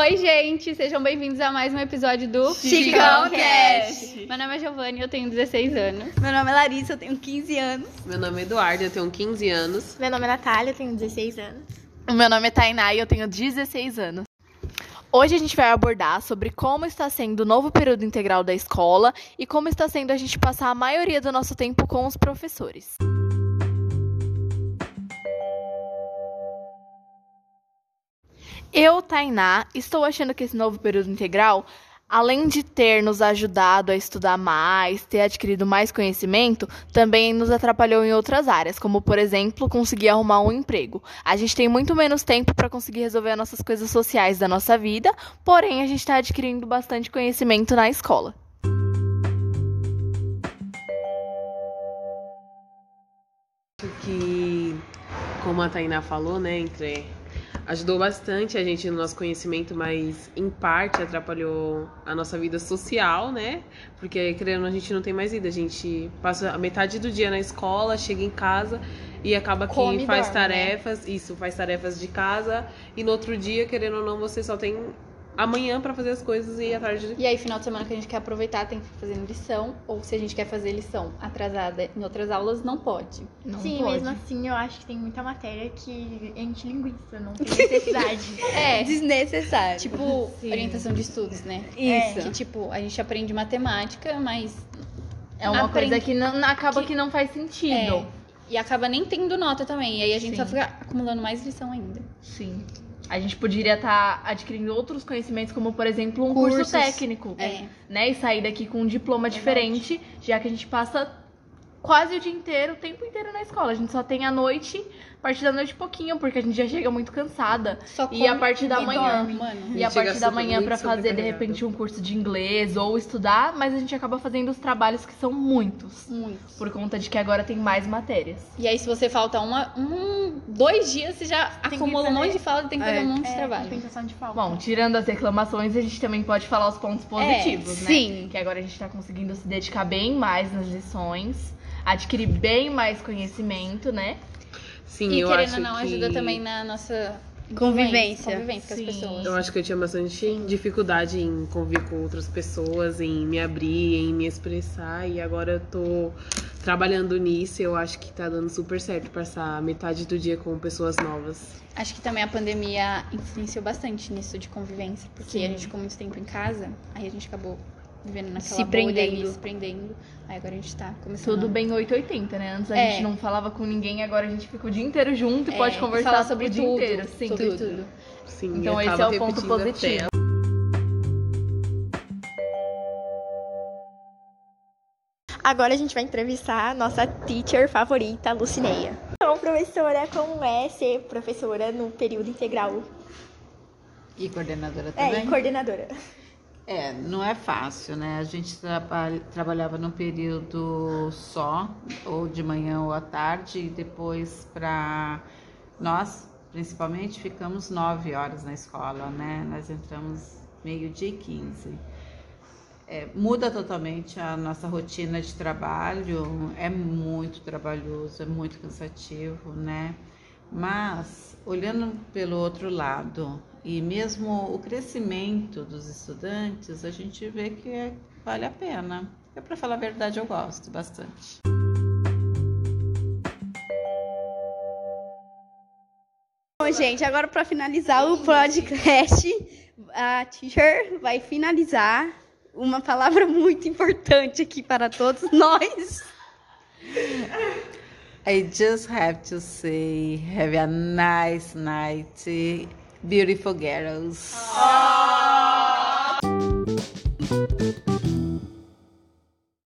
Oi, gente, sejam bem-vindos a mais um episódio do Chicão Cast. Meu nome é Giovanni, eu tenho 16 anos. Meu nome é Larissa, eu tenho 15 anos. Meu nome é Eduardo, eu tenho 15 anos. Meu nome é Natália, eu tenho 16 anos. O meu nome é Tainá e eu tenho 16 anos. Hoje a gente vai abordar sobre como está sendo o novo período integral da escola e como está sendo a gente passar a maioria do nosso tempo com os professores. Eu, Tainá, estou achando que esse novo período integral, além de ter nos ajudado a estudar mais, ter adquirido mais conhecimento, também nos atrapalhou em outras áreas, como, por exemplo, conseguir arrumar um emprego. A gente tem muito menos tempo para conseguir resolver as nossas coisas sociais da nossa vida, porém, a gente está adquirindo bastante conhecimento na escola. Que, como a Tainá falou, né, entre ajudou bastante a gente no nosso conhecimento, mas em parte atrapalhou a nossa vida social, né? Porque querendo a gente não tem mais vida, a gente passa a metade do dia na escola, chega em casa e acaba que Come faz dorme, né? tarefas, isso, faz tarefas de casa e no outro dia, querendo ou não, você só tem amanhã pra fazer as coisas e à tarde E aí, final de semana que a gente quer aproveitar, tem que fazer lição. Ou se a gente quer fazer lição atrasada em outras aulas, não pode. Não Sim, pode. mesmo assim, eu acho que tem muita matéria que enche linguiça, não tem necessidade. É, Desnecessário. tipo, orientação de estudos, né? Isso. Que, tipo, a gente aprende matemática, mas É uma Aprende- coisa que não, acaba que- que não faz sentido. É, e acaba nem tendo nota também. E aí a gente Sim. só fica acumulando mais lição ainda. Sim. A gente poderia estar adquirindo outros conhecimentos, como por exemplo um curso Cursos. técnico, É. né? E sair daqui com um diploma diferente, já que a gente passa quase o dia inteiro, o tempo inteiro na escola. A gente só tem a noite, a partir da noite pouquinho, porque a gente já chega muito cansada. Só E a come partir da manhã. dorme, mano. E a partir da manhã pra fazer de repente um curso de inglês ou estudar, mas a gente acaba fazendo os trabalhos que são muitos, Muitos. por conta de que agora tem mais matérias. E aí, se você falta uma, um, dois dias, você já que acumula um monte de falta e tem que fazer É. um monte de É, trabalho. compensação de falta. Bom, tirando as reclamações, a gente também pode falar os pontos positivos, né? sim. Que agora a gente tá conseguindo se dedicar bem mais nas lições, adquirir bem mais conhecimento, né? Sim, e eu querendo acho ou não, que... ajuda também na nossa Convivência. convivência com as pessoas. Eu acho que eu tinha bastante dificuldade em conviver com outras pessoas, em me abrir, em me expressar. E agora eu tô trabalhando nisso. e Eu acho que tá dando super certo passar metade do dia com pessoas novas. Acho que também a pandemia influenciou bastante nisso de convivência, porque Sim. a gente ficou muito tempo em casa, aí a gente acabou vivendo naquela Se bolha ali, prendendo. se prendendo. Aí agora a gente tá começando Tudo bem 880, né? Antes a É. gente não falava com ninguém, agora a gente fica o dia inteiro junto e É, pode conversar falar sobre o dia tudo, inteiro. Sim. sobre tudo. tudo. Sim, Então esse é o ponto positivo. Agora a gente vai entrevistar a nossa teacher favorita, Lucineia. Então, professora, como é ser professora no período integral? E coordenadora É, também? e coordenadora. É, não é fácil, né? A gente traba- trabalhava num período só, ou de manhã ou à tarde, e depois para nós, principalmente, ficamos nove horas na escola, né? Nós entramos meio-dia e quinze. É, muda totalmente a nossa rotina de trabalho, é muito trabalhoso, é muito cansativo, né? Mas, olhando pelo outro lado, e mesmo o crescimento dos estudantes, a gente vê que é- vale a pena. Eu, para falar a verdade, eu gosto bastante. Bom, gente, agora para finalizar o podcast, a teacher vai finalizar uma palavra muito importante aqui para todos nós. I just have to say, have a nice night, beautiful girls.